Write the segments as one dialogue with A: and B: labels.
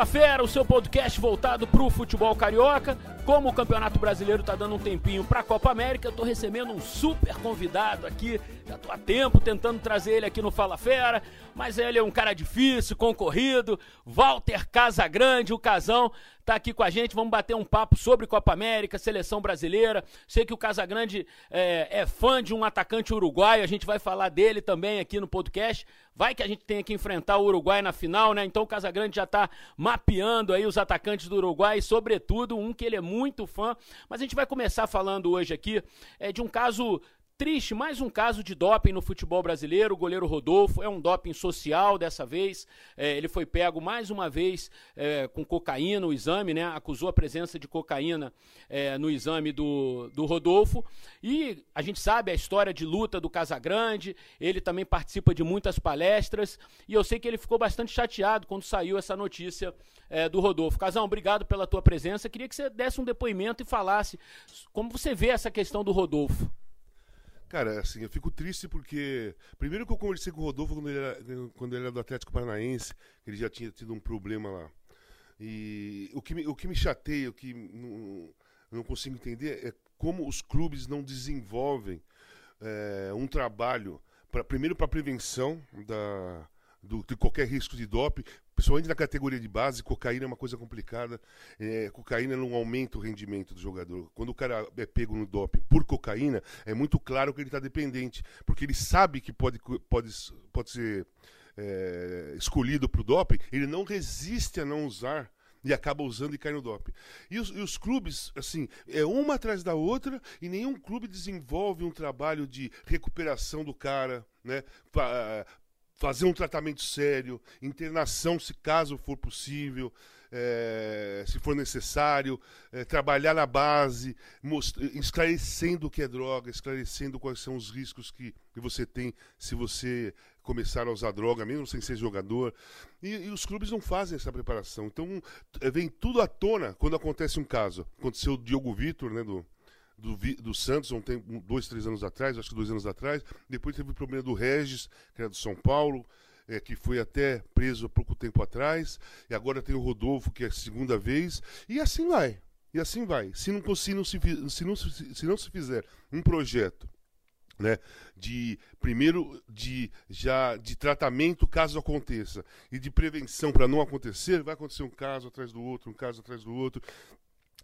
A: Fala Fera, o seu podcast voltado para o futebol carioca. Como o Campeonato Brasileiro está dando um tempinho para a Copa América, eu estou recebendo um super convidado aqui. Já estou há tempo tentando trazer ele aqui no Fala Fera, mas ele é um cara difícil, concorrido. Walter Casagrande, o Casão, está aqui com a gente. Vamos bater um papo sobre Copa América, seleção brasileira. Sei que o Casagrande é, é fã de um atacante uruguaio, a gente vai falar dele também aqui no podcast. Vai que a gente tem que enfrentar o Uruguai na final, né? Então o Casagrande já está mapeando aí os atacantes do Uruguai, sobretudo um que ele é muito fã. Mas a gente vai começar falando hoje aqui é, de um caso Triste, mais um caso de doping no futebol brasileiro. O goleiro Rodolfo é um doping social dessa vez. É, ele foi pego mais uma vez é, com cocaína, o exame, né? Acusou a presença de cocaína é, no exame do, do Rodolfo. E a gente sabe a história de luta do Casagrande. Ele também participa de muitas palestras. E eu sei que ele ficou bastante chateado quando saiu essa notícia é, do Rodolfo. Casão, obrigado pela tua presença. Queria que você desse um depoimento e falasse como você vê essa questão do Rodolfo.
B: Cara, assim, eu fico triste porque. Primeiro que eu conversei com o Rodolfo quando ele era, quando ele era do Atlético Paranaense, ele já tinha tido um problema lá. E o que me, o que me chateia, o que não, não consigo entender é como os clubes não desenvolvem é, um trabalho, pra, primeiro para prevenção da, do, de qualquer risco de doping, principalmente na categoria de base, cocaína é uma coisa complicada. É, cocaína não aumenta o rendimento do jogador. Quando o cara é pego no doping por cocaína, é muito claro que ele está dependente, porque ele sabe que pode, pode, pode ser é, escolhido para o doping, ele não resiste a não usar e acaba usando e cai no doping. E os, e os, clubes, assim, é uma atrás da outra e nenhum clube desenvolve um trabalho de recuperação do cara, né? Fazer um tratamento sério, internação se caso for possível, é, se for necessário, é, trabalhar na base, esclarecendo o que é droga, esclarecendo quais são os riscos que, que você tem se você começar a usar droga, mesmo sem ser jogador. E, e, os clubes não fazem essa preparação. Então, vem tudo à tona quando acontece um caso. Aconteceu o Diogo Vitor, né, do, do, do Santos, um tempo, dois, três anos atrás, acho que dois anos atrás. Depois teve o problema do Regis, que era do São Paulo, é, que foi até preso há pouco tempo atrás. E agora tem o Rodolfo, que é a segunda vez. E assim vai. E assim vai. Se não, se não, se, se não, se não se fizer um projeto né, de primeiro de já de tratamento caso aconteça e de prevenção para não acontecer, vai acontecer um caso atrás do outro, um caso atrás do outro.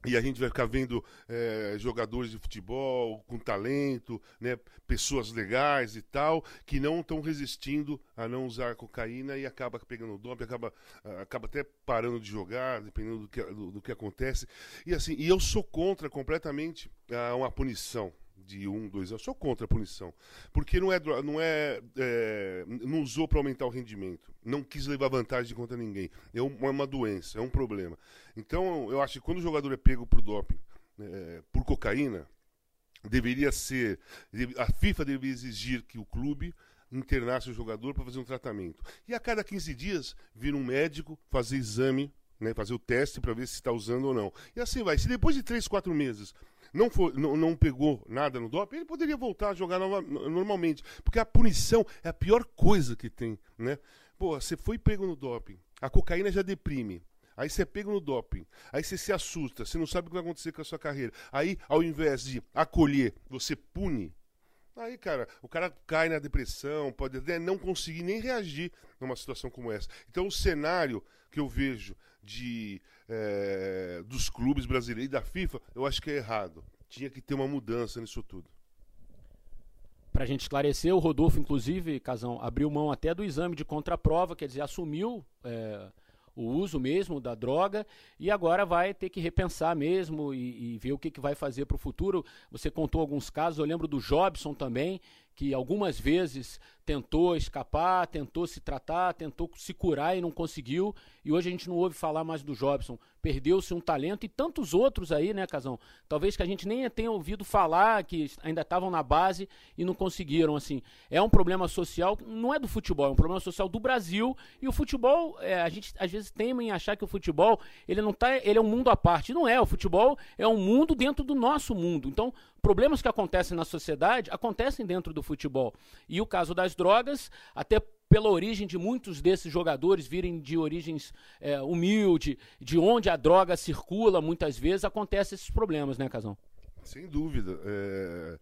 B: E a gente vai ficar vendo é, jogadores de futebol com talento, né, pessoas legais e tal, que não estão resistindo a não usar cocaína e acaba pegando doping, acaba, acaba até parando de jogar, dependendo do que, do, do que acontece. E assim, e eu sou contra completamente a uma punição de um, dois anos. Sou contra a punição. Porque não é, não é, é não usou para aumentar o rendimento. Não quis levar vantagem contra ninguém. É, é uma doença, é um problema. Então, eu acho que quando o jogador é pego por doping, é, por cocaína, deveria ser. A FIFA deveria exigir que o clube internasse o jogador para fazer um tratamento. E a cada 15 dias, vir um médico, fazer exame, né, fazer o teste para ver se está usando ou não. E assim vai. Se depois de 3, 4 meses não, não, não pegou nada no doping, ele poderia voltar a jogar nova, normalmente. Porque a punição é a pior coisa que tem, né? Pô, você foi pego no doping, a cocaína já deprime. Aí você é pego no doping. Aí você se assusta, você não sabe o que vai acontecer com a sua carreira. Aí, ao invés de acolher, você pune. Aí, cara, o cara cai na depressão, pode até não conseguir nem reagir numa situação como essa. Então, o cenário que eu vejo de é, dos clubes brasileiros e da FIFA, eu acho que é errado. Tinha que ter uma mudança nisso tudo.
A: Para a gente esclarecer, o Rodolfo, inclusive, Casão, abriu mão até do exame de contraprova, quer dizer, assumiu é, o uso mesmo da droga e agora vai ter que repensar mesmo e, e ver o que, que vai fazer para o futuro. Você contou alguns casos, eu lembro do Jobson também, que algumas vezes tentou escapar, tentou se tratar, tentou se curar e não conseguiu. E hoje a gente não ouve falar mais do Jobson. Perdeu-se um talento e tantos outros aí, né, Casão? Talvez que a gente nem tenha ouvido falar, que ainda estavam na base e não conseguiram. Assim, é um problema social, não é do futebol, é um problema social do Brasil. E o futebol, é, a gente às vezes teme em achar que o futebol ele não tá, ele é um mundo à parte. Não é. O futebol é um mundo dentro do nosso mundo. Então, problemas que acontecem na sociedade acontecem dentro do futebol. E o caso das drogas, até pela origem de muitos desses jogadores virem de origens é, humilde, de onde a droga circula, muitas vezes acontecem esses problemas, né, Casão?
B: Sem dúvida. É...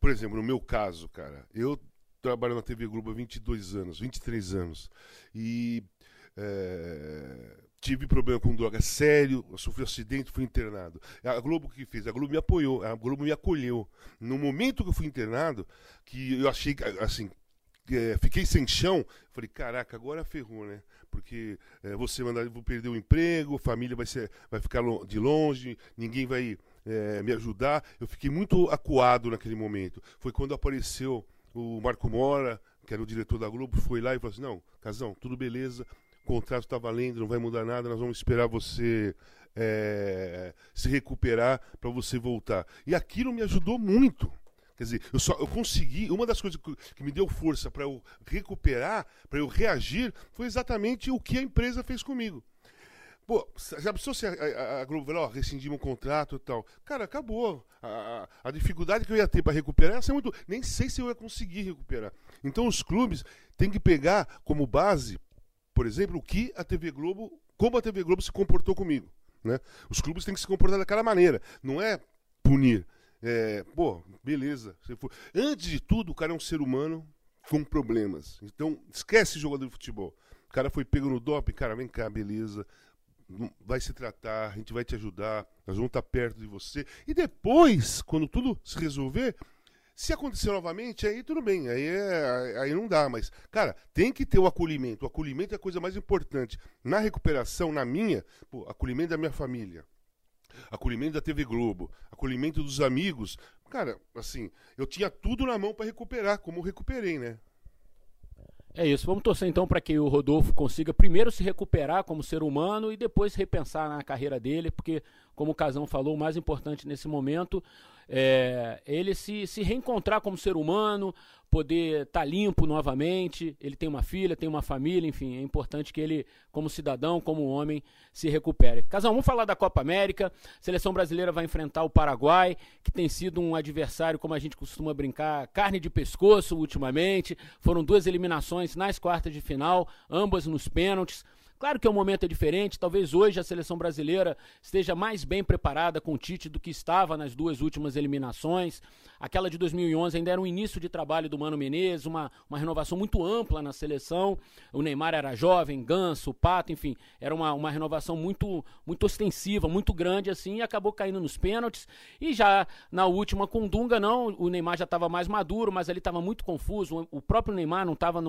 B: Por exemplo, no meu caso, cara, eu trabalho na TV Globo há 22 anos, 23 anos. E é, tive problema com droga sério, sofri um acidente, fui internado. A Globo que fez? A Globo me apoiou, a Globo me acolheu. No momento que eu fui internado, que eu achei, assim, é, fiquei sem chão, falei, caraca, agora ferrou, né? Porque é, você mandar, vou perder o emprego, família vai, ser, vai ficar de longe, ninguém vai é, me ajudar. Eu fiquei muito acuado naquele momento. Foi quando apareceu o Marco Mora, que era o diretor da Globo, foi lá e falou assim: não, Casão, tudo beleza, o contrato está valendo, não vai mudar nada, nós vamos esperar você é, se recuperar para você voltar. E aquilo me ajudou muito. Quer dizer, eu só eu consegui. Uma das coisas que, me deu força para eu recuperar, para eu reagir, foi exatamente o que a empresa fez comigo. Pô, já pensou se a, a, a Globo falou, ó, rescindimos um contrato e tal? Cara, acabou. A, a, a dificuldade que eu ia ter para recuperar ia muito. Nem sei se eu ia conseguir recuperar. Então os clubes têm que pegar como base, por exemplo, o que a TV Globo, como a TV Globo se comportou comigo. Né? Os clubes têm que se comportar daquela maneira. Não é punir. É, pô, beleza. Antes de tudo, o cara é um ser humano com problemas. Então, esquece jogador de futebol. O cara foi pego no doping, cara, vem cá, beleza vai se tratar, a gente vai te ajudar, nós vamos estar perto de você. E depois, quando tudo se resolver, se acontecer novamente, aí tudo bem, aí, é, aí não dá, mas, cara, tem que ter o acolhimento. O acolhimento é a coisa mais importante. Na recuperação, na minha, pô, acolhimento da minha família, acolhimento da TV Globo, acolhimento dos amigos. Cara, assim, eu tinha tudo na mão para recuperar, como recuperei, né?
A: É isso. Vamos torcer então para que o Rodolfo consiga primeiro se recuperar como ser humano e depois repensar na carreira dele, porque, como o Casão falou, o mais importante nesse momento é ele se, se reencontrar como ser humano, poder estar tá limpo novamente. Ele tem uma filha, tem uma família, enfim, é importante que ele, como cidadão, como homem, se recupere. Casal, vamos falar da Copa América. A seleção brasileira vai enfrentar o Paraguai, que tem sido um adversário, como a gente costuma brincar, carne de pescoço ultimamente. Foram duas eliminações nas quartas de final, ambas nos pênaltis. Claro que o momento é diferente, talvez hoje a seleção brasileira esteja mais bem preparada com o Tite do que estava nas duas últimas eliminações. Aquela de 2011 ainda era um início de trabalho do Mano Menezes, uma, uma renovação muito ampla na seleção. O Neymar era jovem, Ganso, Pato, enfim, era uma, uma renovação muito, muito ostensiva, muito grande assim, e acabou caindo nos pênaltis. E já na última com Dunga, não, o Neymar já estava mais maduro, mas ele estava muito confuso. O próprio Neymar não estava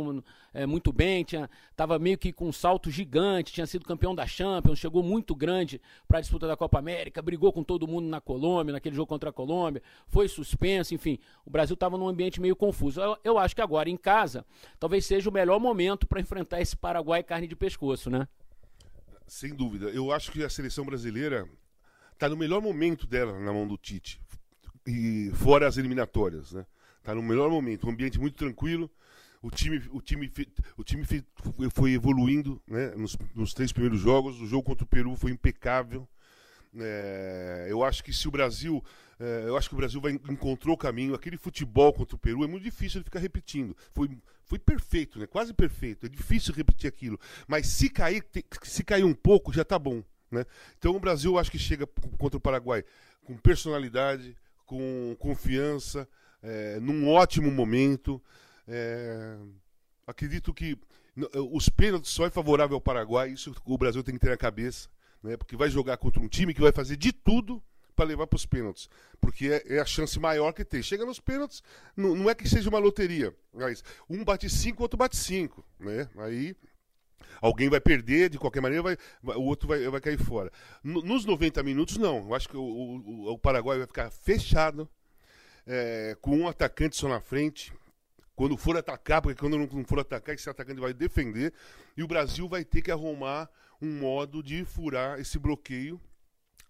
A: é, muito bem, estava meio que com um salto gigante gigante, tinha sido campeão da Champions, chegou muito grande para a disputa da Copa América, brigou com todo mundo na Colômbia, naquele jogo contra a Colômbia, foi suspenso, enfim. O Brasil estava num ambiente meio confuso. Eu, eu, acho que agora em casa, talvez seja o melhor momento para enfrentar esse Paraguai carne de pescoço, né?
B: Sem dúvida. Eu acho que a seleção brasileira está no melhor momento dela na mão do Tite. E fora as eliminatórias, né? Está no melhor momento, um ambiente muito tranquilo o time, o time, o time foi evoluindo né, nos, nos três primeiros jogos. O jogo contra o Peru foi impecável. É, eu acho que se o Brasil, é, eu acho que o Brasil vai, encontrou o caminho. Aquele futebol contra o Peru é muito difícil de ficar repetindo. Foi, foi perfeito, né? Quase perfeito. É difícil repetir aquilo. Mas se cair, se cair um pouco, já está bom, né? Então o Brasil, eu acho que chega contra o Paraguai com personalidade, com confiança, é, num ótimo momento. É, acredito que os pênaltis só é favorável ao Paraguai, isso o Brasil tem que ter na cabeça, né? porque vai jogar contra um time que vai fazer de tudo para levar para os pênaltis, porque é, é, a chance maior que tem. Chega nos pênaltis, não, não é que seja uma loteria, mas um bate cinco, outro bate cinco, né? Aí alguém vai perder, de qualquer maneira, vai o outro vai, vai cair fora. nos 90 minutos, não. Eu acho que o, o, o Paraguai vai ficar fechado, é, com um atacante só na frente, quando for atacar, porque quando não for atacar, esse atacante vai defender, e o Brasil vai ter que arrumar um modo de furar esse bloqueio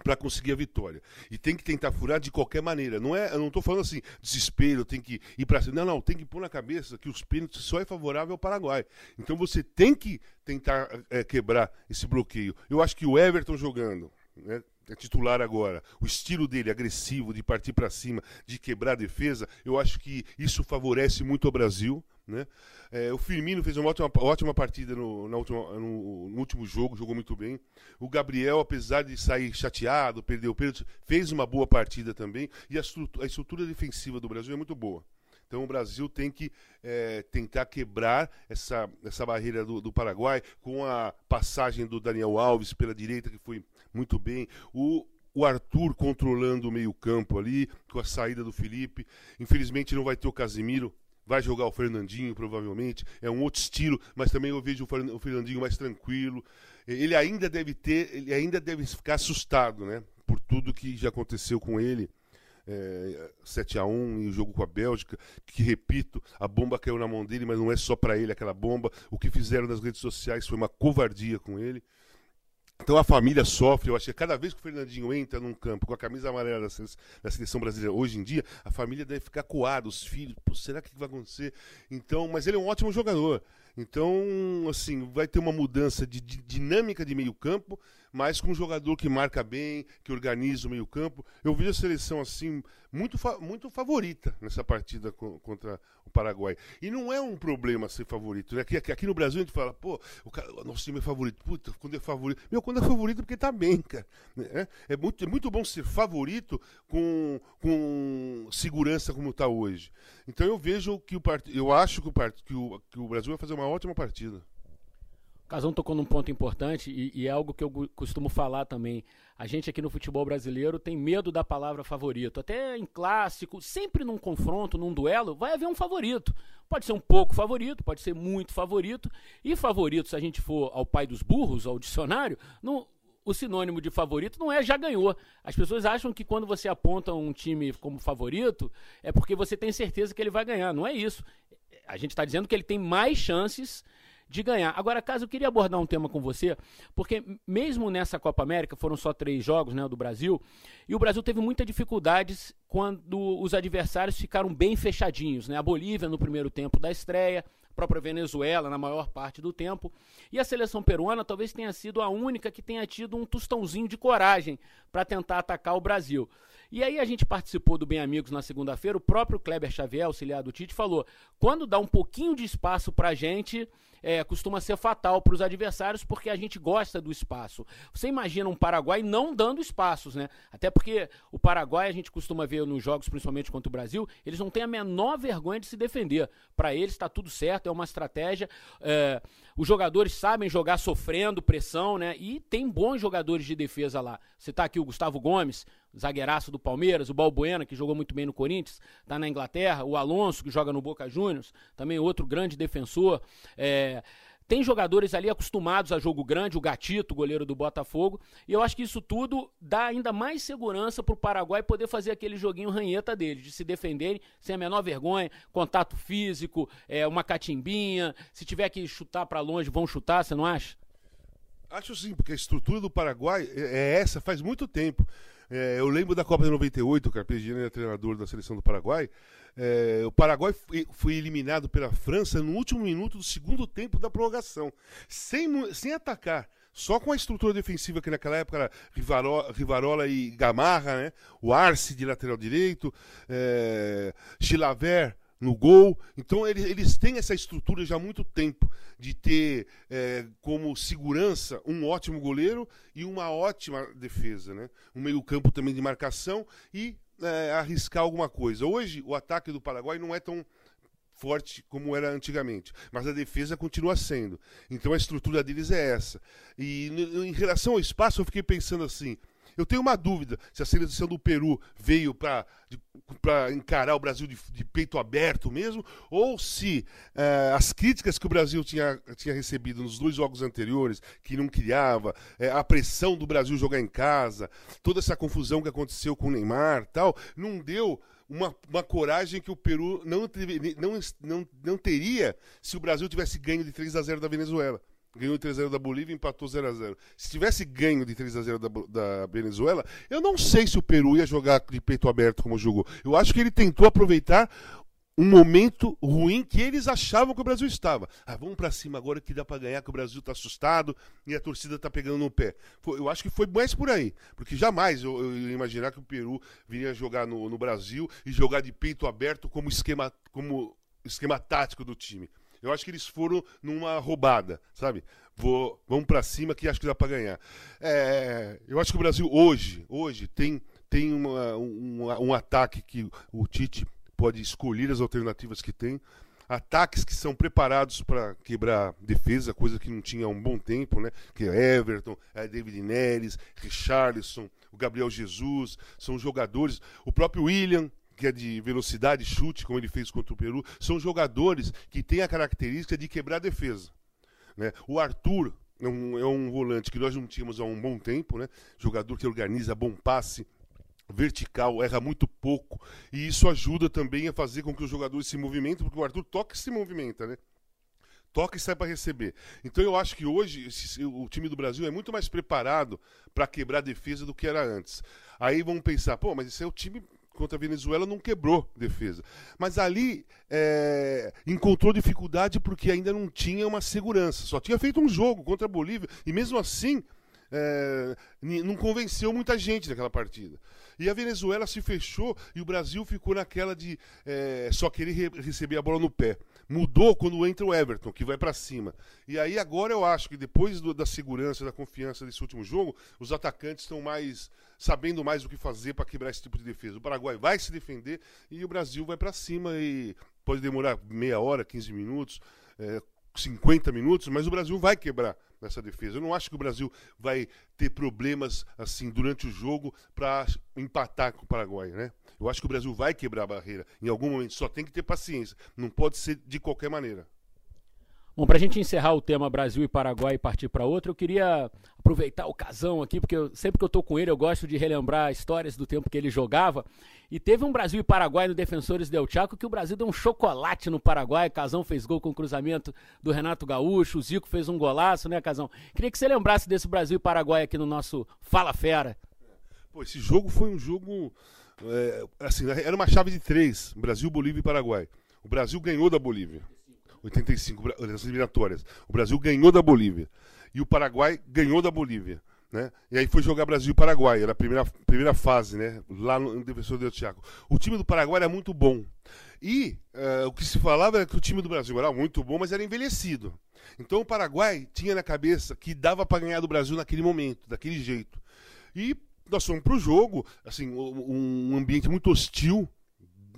B: para conseguir a vitória. E tem que tentar furar de qualquer maneira. Não é, eu não estou falando assim, desespero, tem que ir para cima. Não, não, tem que pôr na cabeça que os pênaltis só é favorável ao Paraguai. Então você tem que tentar é, quebrar esse bloqueio. Eu acho que o Everton jogando, né, é titular agora, o estilo dele agressivo, de partir para cima, de quebrar a defesa, eu acho que isso favorece muito o Brasil. Né? É, o Firmino fez uma ótima, ótima partida no, última, no, no, último jogo, jogou muito bem. O Gabriel, apesar de sair chateado, perdeu o pênalti, fez uma boa partida também. E a estrutura, a estrutura defensiva do Brasil é muito boa. Então o Brasil tem que é, tentar quebrar essa, essa barreira do, do, Paraguai com a passagem do Daniel Alves pela direita, que foi muito bem. O, o Arthur controlando o meio-campo ali, com a saída do Felipe. Infelizmente não vai ter o Casimiro. Vai jogar o Fernandinho, provavelmente. É um outro estilo, mas também eu vejo o Fernandinho mais tranquilo. Ele ainda deve ter, ele ainda deve ficar assustado, né? Por tudo que já aconteceu com ele é, 7 a 1 em jogo com a Bélgica, que repito, a bomba caiu na mão dele, mas não é só para ele aquela bomba. O que fizeram nas redes sociais foi uma covardia com ele. Então a família sofre, eu acho que cada vez que o Fernandinho entra num campo com a camisa amarela da seleção, brasileira hoje em dia, a família deve ficar coada, os filhos, será que vai acontecer? Então, mas ele é um ótimo jogador. Então, assim, vai ter uma mudança de dinâmica de meio campo, mas com um jogador que marca bem, que organiza o meio-campo. Eu vi a seleção assim muito, muito favorita nessa partida co contra o Paraguai. E não é um problema ser favorito. Né? Aqui, aqui, no Brasil a gente fala, pô, o, cara, nosso time é favorito. Puta, quando é favorito. Meu, quando é favorito é porque tá bem, cara. É, é, muito, é muito bom ser favorito com, com segurança como está hoje. Então eu vejo que o part... eu acho que o, part... que, o, que o Brasil vai fazer uma ótima partida.
A: Casão tocou num ponto importante e, e, é algo que eu costumo falar também. A gente aqui no futebol brasileiro tem medo da palavra favorito. Até em clássico, sempre num confronto, num duelo, vai haver um favorito. Pode ser um pouco favorito, pode ser muito favorito. E favorito, se a gente for ao pai dos burros, ao dicionário, não, o sinônimo de favorito não é já ganhou. As pessoas acham que quando você aponta um time como favorito, é porque você tem certeza que ele vai ganhar. Não é isso. A gente está dizendo que ele tem mais chances de ganhar. Agora, caso eu queria abordar um tema com você, porque mesmo nessa Copa América, foram só três jogos né, do Brasil, e o Brasil teve muitas dificuldades quando os adversários ficaram bem fechadinhos. Né? A Bolívia no primeiro tempo da estreia, a própria Venezuela na maior parte do tempo. E a seleção peruana talvez tenha sido a única que tenha tido um tostãozinho de coragem para tentar atacar o Brasil. E aí a gente participou do Bem Amigos na segunda-feira, o próprio Kleber Xavier, auxiliar do Tite, falou: quando dá um pouquinho de espaço para a gente, é, costuma ser fatal para os adversários, porque a gente gosta do espaço. Você imagina um Paraguai não dando espaços, né? Até porque o Paraguai, a gente costuma ver nos jogos, principalmente contra o Brasil, eles não têm a menor vergonha de se defender. Para eles está tudo certo, é uma estratégia. É, os jogadores sabem jogar sofrendo pressão, né? E tem bons jogadores de defesa lá. Você tá aqui o Gustavo Gomes, zagueiraço do Palmeiras, o Balbuena, que jogou muito bem no Corinthians, está na Inglaterra, o Alonso, que joga no Boca Juniors, também outro grande defensor. É, tem jogadores ali acostumados a jogo grande, o Gatito, goleiro do Botafogo, e eu acho que isso tudo dá ainda mais segurança para o Paraguai poder fazer aquele joguinho ranheta dele, de se defenderem sem a menor vergonha, contato físico, é, uma catimbinha, se tiver que chutar para longe, vão chutar, você não acha?
B: Acho sim, porque a estrutura do Paraguai é, é essa faz muito tempo. É, eu lembro da Copa de 98, o Carpegiani era treinador da seleção do Paraguai. É, o Paraguai foi, foi, eliminado pela França no último minuto do segundo tempo da prorrogação, sem, sem atacar. Só com a estrutura defensiva que naquela época era Rivarola, Rivarola e Gamarra, né? o Arce de lateral direito, é, Chilaver no gol. Então eles, têm essa estrutura já há muito tempo de ter é, como segurança um ótimo goleiro e uma ótima defesa, né? Um meio-campo também de marcação e é, arriscar alguma coisa. Hoje o ataque do Paraguai não é tão forte como era antigamente, mas a defesa continua sendo. Então a estrutura deles é essa. E em relação ao espaço, eu fiquei pensando assim: eu tenho uma dúvida se a seleção do Peru veio para encarar o Brasil de, de, peito aberto mesmo, ou se eh, as críticas que o Brasil tinha, tinha recebido nos dois jogos anteriores, que não criava, eh, a pressão do Brasil jogar em casa, toda essa confusão que aconteceu com o Neymar tal, não deu uma, uma coragem que o Peru não, não, não, não teria se o Brasil tivesse ganho de 3 a 0 da Venezuela. Ganhou 3x0 da Bolívia e empatou 0x0. Se tivesse ganho de 3x0 da, da, Venezuela, eu não sei se o Peru ia jogar de peito aberto como jogou. Eu acho que ele tentou aproveitar um momento ruim que eles achavam que o Brasil estava. Ah, vamos para cima agora que dá para ganhar, que o Brasil está assustado e a torcida está pegando no pé. Eu acho que foi mais por aí, porque jamais eu, eu ia imaginar que o Peru viria jogar no, no Brasil e jogar de peito aberto como esquema, como esquema tático do time. Eu acho que eles foram numa roubada, sabe? Vou, vamos para cima que acho que dá para ganhar. É, eu acho que o Brasil hoje, hoje tem, tem uma, um, um ataque que o Tite pode escolher as alternativas que tem. Ataques que são preparados para quebrar defesa, coisa que não tinha há um bom tempo, né? Que é Everton, é David Neres, Richarlison, o Gabriel Jesus, são jogadores. O próprio William, que é de velocidade, chute, como ele fez contra o Peru, são jogadores que têm a característica de quebrar a defesa. Né? O Arthur é um, é um volante que nós não tínhamos há um bom tempo, né? jogador que organiza bom passe, vertical, erra muito pouco. E isso ajuda também a fazer com que os jogadores se movimentem, porque o Arthur toca e se movimenta, né? Toca e sai para receber. Então eu acho que hoje esse, o time do Brasil é muito mais preparado para quebrar a defesa do que era antes. Aí vão pensar, pô, mas esse é o time contra a Venezuela não quebrou defesa. Mas ali é, encontrou dificuldade porque ainda não tinha uma segurança. Só tinha feito um jogo contra a Bolívia e mesmo assim é, não convenceu muita gente naquela partida. E a Venezuela se fechou e o Brasil ficou naquela de é, só querer re receber a bola no pé. Mudou quando entra o Everton, que vai para cima. E aí agora eu acho que depois do, da segurança, da confiança desse último jogo, os atacantes estão mais sabendo mais o que fazer para quebrar esse tipo de defesa. O Paraguai vai se defender e o Brasil vai para cima e pode demorar meia hora, 15 minutos, é, 50 minutos, mas o Brasil vai quebrar nessa defesa. Eu não acho que o Brasil vai ter problemas assim durante o jogo para empatar com o Paraguai, né? Eu acho que o Brasil vai quebrar a barreira em algum momento, só tem que ter paciência. Não pode ser de qualquer maneira.
A: Bom, para a gente encerrar o tema Brasil e Paraguai e partir para outro, eu queria aproveitar o casão aqui, porque eu, sempre que eu estou com ele eu gosto de relembrar histórias do tempo que ele jogava. E teve um Brasil e Paraguai no Defensores Del Chaco que o Brasil deu um chocolate no Paraguai. Casão fez gol com o cruzamento do Renato Gaúcho, o Zico fez um golaço, né, Casão? Queria que você lembrasse desse Brasil e Paraguai aqui no nosso Fala Fera.
B: Pô, esse jogo foi um jogo. É, assim, era uma chave de três: Brasil, Bolívia e Paraguai. O Brasil ganhou da Bolívia. 85, nas eliminatórias. O Brasil ganhou da Bolívia. E o Paraguai ganhou da Bolívia. Né? E aí foi jogar Brasil e Paraguai, era a primeira, primeira fase, né? Lá no, Defensor del Chaco. O time do Paraguai era muito bom. E uh, o que se falava era que o time do Brasil era muito bom, mas era envelhecido. Então o Paraguai tinha na cabeça que dava para ganhar do Brasil naquele momento, daquele jeito. E nós fomos para o jogo, assim, um ambiente muito hostil,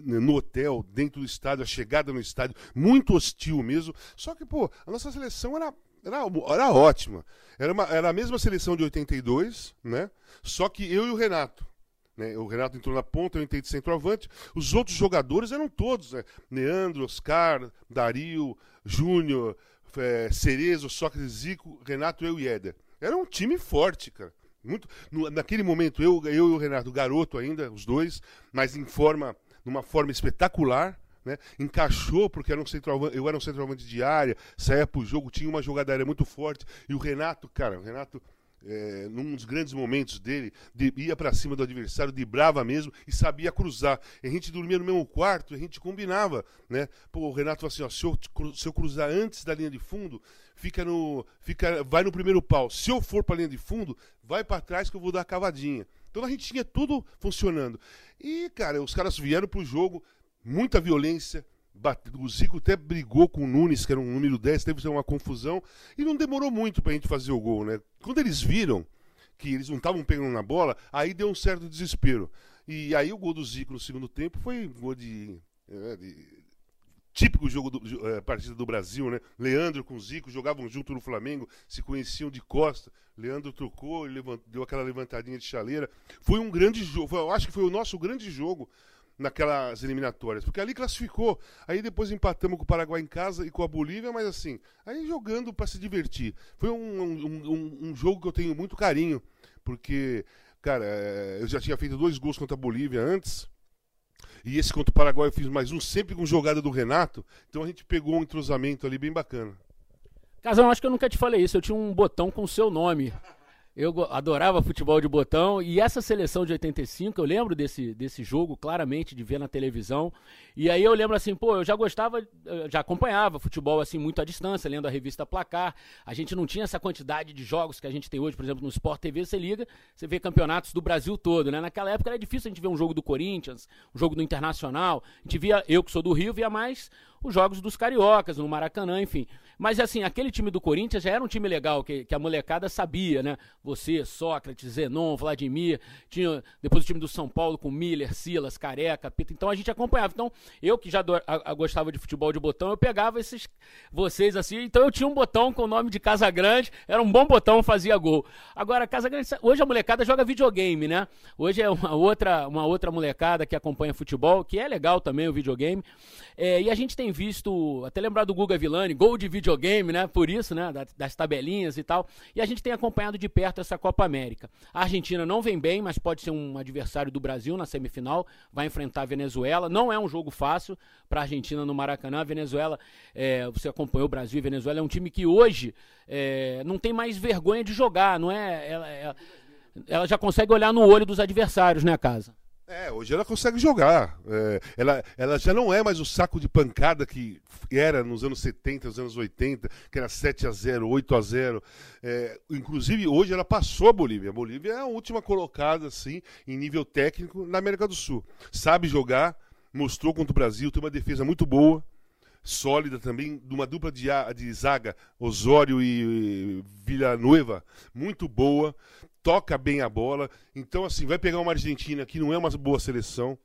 B: no hotel, dentro do estádio, a chegada no estádio, muito hostil mesmo. Só que, pô, a nossa seleção era, era, era ótima. Era, uma, era a mesma seleção de 82, né? Só que eu e o Renato. Né? O Renato entrou na ponta, eu entrei de centroavante. Os outros jogadores eram todos, né? Leandro, Oscar, Dario, Júnior, é, Cerezo, Sócrates, Zico, Renato, eu e Éder. Era um time forte, cara. Muito, no, naquele momento, eu, eu e o Renato, garoto ainda, os dois, mas em forma numa forma espetacular. Né? Encaixou, porque era um centroavante, eu era um centroavante de área, saía pro jogo, tinha uma jogada aérea muito forte. E o Renato, cara, o Renato, é, num dos grandes momentos dele, de, ia para cima do adversário, de brava mesmo e sabia cruzar. E a gente dormia no mesmo quarto, a gente combinava, né? Pô, o Renato falou assim: ó, se eu, se eu cruzar antes da linha de fundo, fica no, fica, vai no primeiro pau. Se eu for para a linha de fundo, vai para trás que eu vou dar a cavadinha. Então a gente tinha tudo funcionando. E, cara, os caras vieram pro jogo, muita violência. O Zico até brigou com o Nunes, que era um número 10, teve uma confusão. E não demorou muito pra gente fazer o gol, né? Quando eles viram que eles não estavam pegando na bola, aí deu um certo desespero. E aí o gol do Zico no segundo tempo foi um gol de, é, de típico jogo do, é, partida do Brasil, né? Leandro com Zico jogavam junto no Flamengo, se conheciam de costa. Leandro trocou, levant, deu aquela levantadinha de chaleira. Foi um grande jogo, eu acho que foi o nosso grande jogo naquelas eliminatórias, porque ali classificou. Aí depois empatamos com o Paraguai em casa e com a Bolívia, mas assim, aí jogando para se divertir. Foi um, um, um, um, jogo que eu tenho muito carinho, porque, cara, é, eu já tinha feito dois gols contra a Bolívia antes. E esse contra o Paraguai eu fiz mais um, sempre com jogada do Renato. Então a gente pegou um entrosamento ali bem bacana.
A: Casão, acho que eu nunca te falei isso. Eu tinha um botão com o seu nome. Eu adorava futebol de botão e essa seleção de 85, eu lembro desse, desse jogo claramente de ver na televisão. E aí eu lembro assim, pô, eu já gostava, já acompanhava futebol assim muito à distância, lendo a revista Placar. A gente não tinha essa quantidade de jogos que a gente tem hoje, por exemplo, no Sport TV, você liga, você vê campeonatos do Brasil todo, né? Naquela época era difícil a gente ver um jogo do Corinthians, um jogo do Internacional. A gente via, eu que sou do Rio, via mais os jogos dos cariocas, no Maracanã, enfim. Mas assim, aquele time do Corinthians já era um time legal, que, que a molecada sabia, né? Você, Sócrates, Zenon, Vladimir, tinha depois o time do São Paulo com Miller, Silas, Careca, Pita. Então a gente acompanhava. Então, eu que já do, a, a, gostava de futebol de botão, eu pegava esses vocês assim. Então eu tinha um botão com o nome de Casa Grande, era um bom botão, fazia gol. Agora, Casa Grande, hoje a molecada joga videogame, né? Hoje é uma outra, uma outra molecada que acompanha futebol, que é legal também o videogame. É, e a gente tem visto, até lembrar do Guga Villani, gol de videogame, né? Por isso, né? Das, das tabelinhas e tal. E a gente tem acompanhado de perto essa Copa América. A Argentina não vem bem, mas pode ser um adversário do Brasil na semifinal. Vai enfrentar a Venezuela. Não é um jogo fácil para a Argentina no Maracanã. A Venezuela, é, você acompanhou o Brasil e Venezuela, é um time que hoje é, não tem mais vergonha de jogar, não é? Ela, ela, ela já consegue olhar no olho dos adversários, né, Casa?
B: É, hoje ela consegue jogar. É, ela, ela já não é mais o saco de pancada que era nos anos 70, nos anos 80, que era 7 a 0 8 a 0 é, Inclusive, hoje ela passou a Bolívia. A Bolívia é a última colocada, assim, em nível técnico na América do Sul. Sabe jogar, mostrou contra o Brasil, tem uma defesa muito boa, sólida também, de uma dupla de, de zaga, Osório e Villanueva, muito boa toca bem a bola. Então, assim, vai pegar uma Argentina que não é uma boa seleção,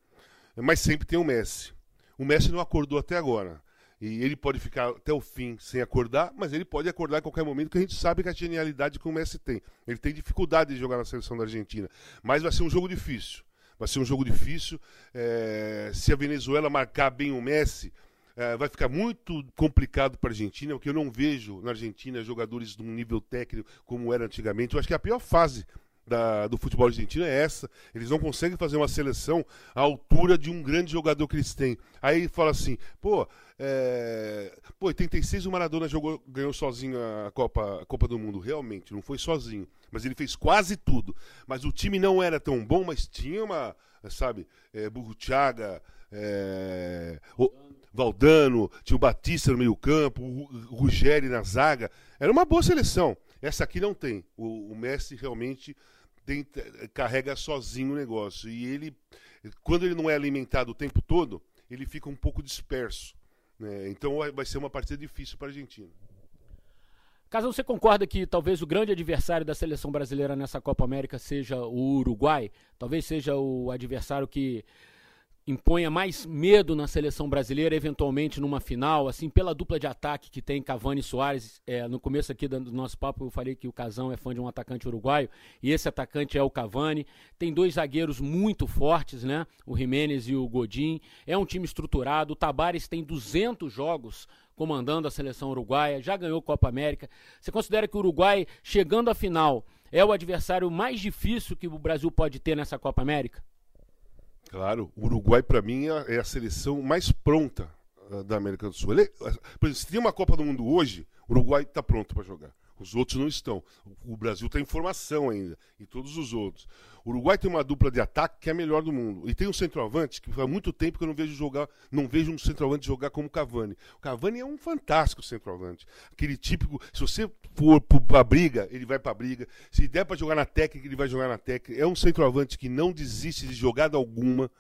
B: mas sempre tem o Messi. O Messi não acordou até agora. E ele pode ficar até o fim sem acordar, mas ele pode acordar em qualquer momento, que a gente sabe que a genialidade que o Messi tem. Ele tem dificuldade de jogar na seleção da Argentina. Mas vai ser um jogo difícil. Vai ser um jogo difícil. É... Se a Venezuela marcar bem o Messi, é, vai ficar muito complicado para a Argentina, porque eu não vejo na Argentina jogadores de um nível técnico como era antigamente. Eu acho que a pior fase da, do futebol argentino é essa. Eles não conseguem fazer uma seleção à altura de um grande jogador que eles têm. Aí fala assim, pô, é... pô 86 o Maradona jogou, ganhou sozinho a Copa, a Copa do Mundo. Realmente, não foi sozinho. Mas ele fez quase tudo. Mas o time não era tão bom, mas tinha uma, sabe, é, Burruchaga, é... O... Valdano, tinha o Batista no meio-campo, o Ruggeri na zaga. Era uma boa seleção. Essa aqui não tem. O, o Messi realmente tem, carrega sozinho o negócio. E ele, quando ele não é alimentado o tempo todo, ele fica um pouco disperso. Né? Então vai ser uma partida difícil para a Argentina.
A: Caso você concorda que talvez o grande adversário da seleção brasileira nessa Copa América seja o Uruguai, talvez seja o adversário que imponha mais medo na seleção brasileira, eventualmente numa final, assim, pela dupla de ataque que tem Cavani e Soares. É, no começo aqui do nosso papo eu falei que o Casão é fã de um atacante uruguaio, e esse atacante é o Cavani. Tem dois zagueiros muito fortes, né? O Jiménez e o Godin. É um time estruturado. O Tabares tem 200 jogos comandando a seleção uruguaia, já ganhou Copa América. Você considera que o Uruguai, chegando à final, é o adversário mais difícil que o Brasil pode ter nessa Copa América?
B: Claro, o Uruguai para mim é, é a seleção mais pronta uh, da América do Sul. Ele, por exemplo, se tem uma Copa do Mundo hoje, o Uruguai está pronto para jogar. Os outros não estão. O Brasil tem informação ainda, e todos os outros. O Uruguai tem uma dupla de ataque que é a melhor do mundo. E tem um centroavante que faz muito tempo que eu não vejo jogar, não vejo um centroavante jogar como o Cavani. O Cavani é um fantástico centroavante. Aquele típico, se você for para briga, ele vai para briga. Se der para jogar na técnica, ele vai jogar na técnica. É um centroavante que não desiste de jogada alguma.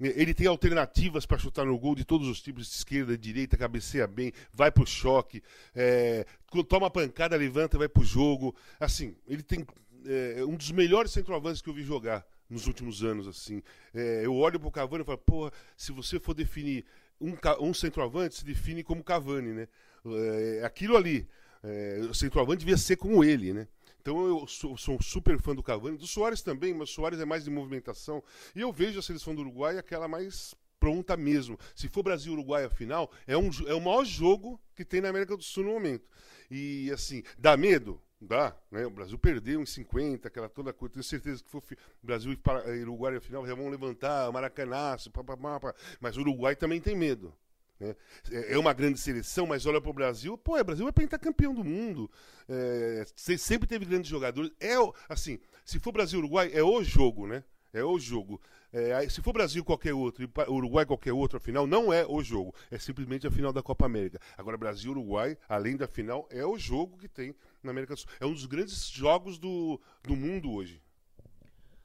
B: Ele tem alternativas para chutar no gol de todos os tipos, de esquerda, de direita, cabeceia bem, vai pro choque, é, toma pancada, levanta, vai pro jogo. Assim, ele tem é, um dos melhores centroavantes que eu vi jogar nos últimos anos. assim. É, eu olho pro Cavani e falo, porra, se você for definir um, um centroavante, se define como Cavani, né? É, aquilo ali, é, o centroavante devia ser como ele, né? Então eu sou, sou um super fã do Cavani, do Soares também, mas o Soares é mais de movimentação. E eu vejo a seleção do Uruguai aquela mais pronta mesmo. Se for Brasil Uruguai a final, é, um, é o maior jogo que tem na América do Sul no momento. E assim, dá medo? Dá, né? O Brasil perdeu em 50, aquela toda coisa. Tenho certeza que for Brasil e Uruguai a final já vão levantar, Maracanaço, papapá, mas o Uruguai também tem medo. Né? É, é uma grande seleção, mas olha para o Brasil, pô, o Brasil é campeão do mundo. É, sempre teve grandes jogadores. É assim, se for Brasil Uruguai, é o jogo, né? É o jogo. É, se for Brasil qualquer outro e Uruguai qualquer outro, a final não é o jogo. É simplesmente a final da Copa América. Agora, Brasil Uruguai, além da final, é o jogo que tem na América do Sul. É um dos grandes jogos do, do mundo hoje.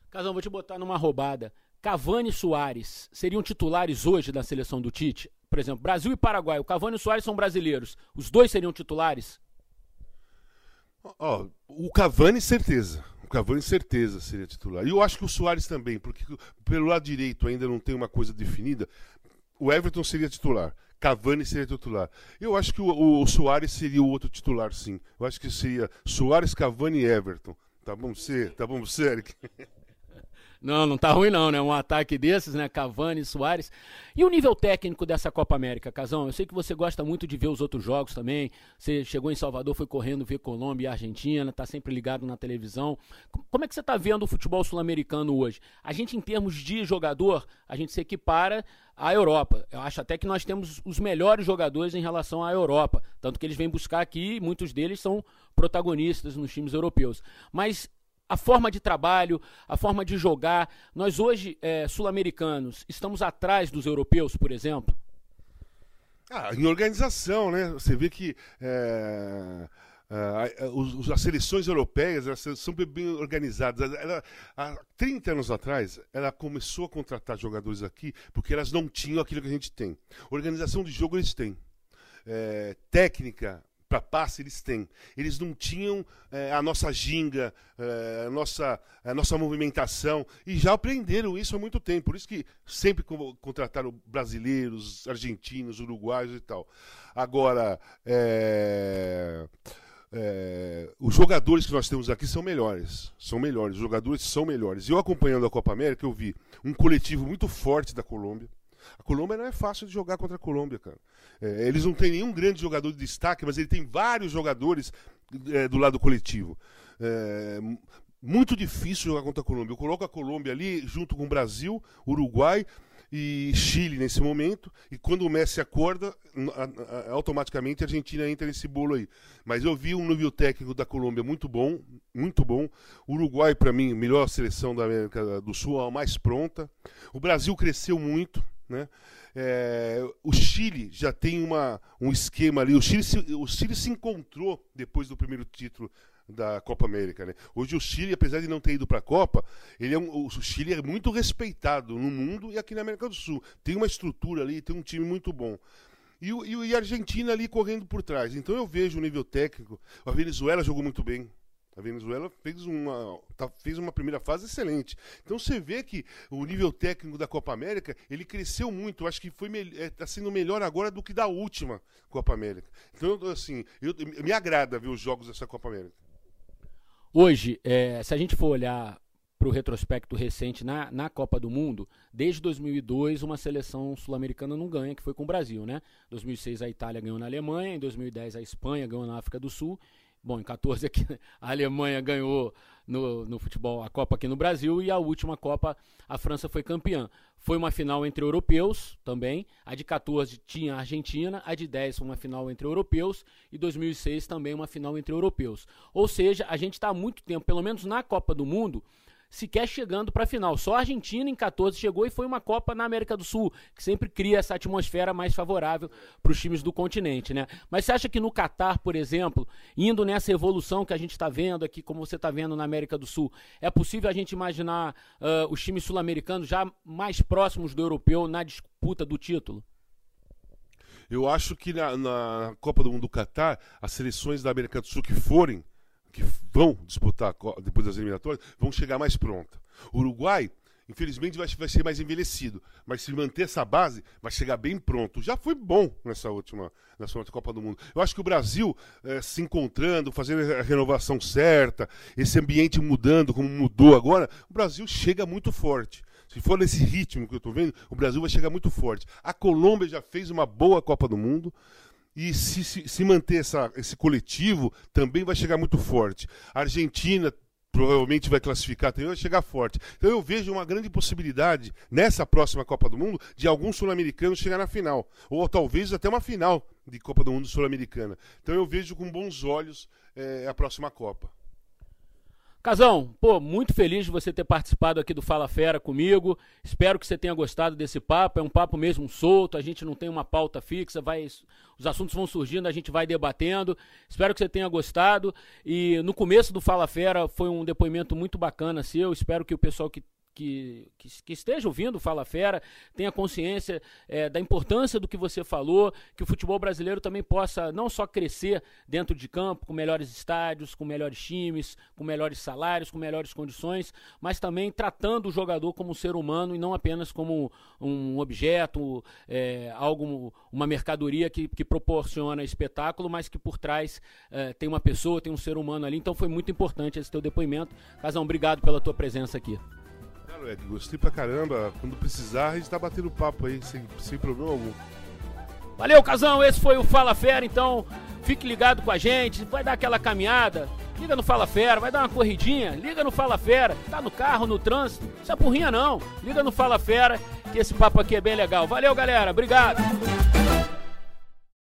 A: Casão, vou te botar numa roubada. Cavani e Soares seriam titulares hoje da seleção do Tite? Por exemplo, Brasil e Paraguai, o Cavani e o Soares são brasileiros. Os dois seriam titulares?
B: Ó, o Cavani, certeza. O Cavani, certeza, seria titular. E eu acho que o Soares também, porque pelo lado direito ainda não tem uma coisa definida. O Everton seria titular. Cavani seria titular. Eu acho que o, o, o Soares seria o outro titular, sim. Eu acho que seria Soares, Cavani e Everton. Tá bom você? Tá bom você, Eric?
A: Não, não tá ruim não, né? Um ataque desses, né? Cavani, Soares. E o nível técnico dessa Copa América, Casão? Eu sei que você gosta muito de ver os outros jogos também. Você chegou em Salvador, foi correndo ver Colômbia e Argentina, tá sempre ligado na televisão. Como é que você tá vendo o futebol sul-americano hoje? A gente, em termos de jogador, a gente se equipara à Europa. Eu acho até que nós temos os melhores jogadores em relação à Europa. Tanto que eles vêm buscar aqui, muitos deles são protagonistas nos times europeus. Mas a forma de trabalho, a forma de jogar. Nós hoje, é, sul-americanos, estamos atrás dos europeus, por exemplo?
B: Ah, em organização, né? Você vê que é, é, as seleções europeias elas são bem organizadas. Ela, há 30 anos atrás, ela começou a contratar jogadores aqui porque elas não tinham aquilo que a gente tem. Organização de jogo eles têm. É, técnica, para passe eles têm. Eles não tinham é, a nossa ginga, é, a, nossa, a nossa movimentação, e já aprenderam isso há muito tempo. Por isso que sempre contrataram brasileiros, argentinos, uruguaios e tal. Agora, é, os jogadores que nós temos aqui são melhores. São melhores. Os jogadores são melhores. E eu acompanhando a Copa América, eu vi um coletivo muito forte da Colômbia. A Colômbia não é fácil de jogar contra a Colômbia, cara. É, eles não têm nenhum grande jogador de destaque, mas ele tem vários jogadores é, do lado coletivo. É, muito difícil jogar contra a Colômbia. Eu coloco a Colômbia ali junto com o Brasil, Uruguai e Chile nesse momento. E quando o Messi acorda, automaticamente a Argentina entra nesse bolo aí. Mas eu vi um nível técnico da Colômbia muito bom, muito bom. O Uruguai, para mim, melhor seleção da América do Sul, a mais pronta. O Brasil cresceu muito. Né? É, o Chile já tem uma, um esquema ali. O Chile, se, o Chile se encontrou depois do primeiro título da Copa América. Né? Hoje o Chile, apesar de não ter ido para a Copa, ele é um, o Chile é muito respeitado no mundo e aqui na América do Sul. Tem uma estrutura ali, tem um time muito bom. E, e, e a Argentina ali correndo por trás. Então eu vejo o nível técnico. A Venezuela jogou muito bem. A Venezuela fez uma, tá, fez uma primeira fase excelente. Então você vê que o nível técnico da Copa América ele cresceu muito. Eu acho que foi está é, tá sendo melhor agora do que da última Copa América. Então assim, eu, me agrada ver os jogos dessa Copa América.
A: Hoje, é, se a gente for olhar para o retrospecto recente na, na Copa do Mundo, desde 2002 uma seleção sul-americana não ganha, que foi com o Brasil, né? 2006 a Itália ganhou na Alemanha, em 2010 a Espanha ganhou na África do Sul Bom, em 14 aqui, a Alemanha ganhou no, no futebol a Copa aqui no Brasil e a última Copa a França foi campeã. Foi uma final entre europeus também. A de 14 tinha a Argentina, a de 10 foi uma final entre europeus e 2006 também uma final entre europeus. Ou seja, a gente está há muito tempo, pelo menos na Copa do Mundo, sequer chegando para a final. Só a Argentina em 14 chegou e foi uma Copa na América do Sul, que sempre cria essa atmosfera mais favorável para os times do continente, né? Mas você acha que no Catar, por exemplo, indo nessa evolução que a gente está vendo aqui, como você está vendo na América do Sul, é possível a gente imaginar uh, os times sul-americanos já mais próximos do europeu na disputa do título?
B: Eu acho que na, na Copa do Mundo do Catar, as seleções da América do Sul que forem que vão disputar depois das eliminatórias vão chegar mais pronta. O Uruguai, infelizmente, vai, vai ser mais envelhecido, mas se manter essa base, vai chegar bem pronto. Já foi bom nessa última, nessa última Copa do Mundo. Eu acho que o Brasil é, se encontrando, fazendo a renovação certa, esse ambiente mudando como mudou agora, o Brasil chega muito forte. Se for nesse ritmo que eu estou vendo, o Brasil vai chegar muito forte. A Colômbia já fez uma boa Copa do Mundo. E se, se, se manter essa, esse coletivo, também vai chegar muito forte. A Argentina provavelmente vai classificar também, vai chegar forte. Então eu vejo uma grande possibilidade, nessa próxima Copa do Mundo, de algum sul-americano chegar na final. Ou talvez até uma final de Copa do Mundo sul-americana. Então eu vejo com bons olhos é, a próxima Copa.
A: Casão, pô, muito feliz de você ter participado aqui do Fala Fera comigo. Espero que você tenha gostado desse papo. É um papo mesmo solto, a gente não tem uma pauta fixa, vai, os assuntos vão surgindo, a gente vai debatendo. Espero que você tenha gostado. E no começo do Fala Fera foi um depoimento muito bacana seu. Espero que o pessoal que que, que, que, esteja ouvindo Fala Fera tenha consciência é, da importância do que você falou, que o futebol brasileiro também possa não só crescer dentro de campo, com melhores estádios, com melhores times, com melhores salários, com melhores condições, mas também tratando o jogador como um ser humano e não apenas como um objeto, é, algo, uma mercadoria que, que, proporciona espetáculo, mas que por trás é, tem uma pessoa, tem um ser humano ali. Então foi muito importante esse teu depoimento. Casão, obrigado pela tua presença aqui.
B: Ed, gostei pra caramba. Quando precisar, a gente tá batendo papo aí, sem, sem problema algum.
A: Valeu, Casão. Esse foi o Fala Fera, então fique ligado com a gente. Vai dar aquela caminhada. Liga no Fala Fera, vai dar uma corridinha. Liga no Fala Fera. Tá no carro, no trânsito. Não é porrinha não. Liga no Fala Fera, que esse papo aqui é bem legal. Valeu, galera. Obrigado.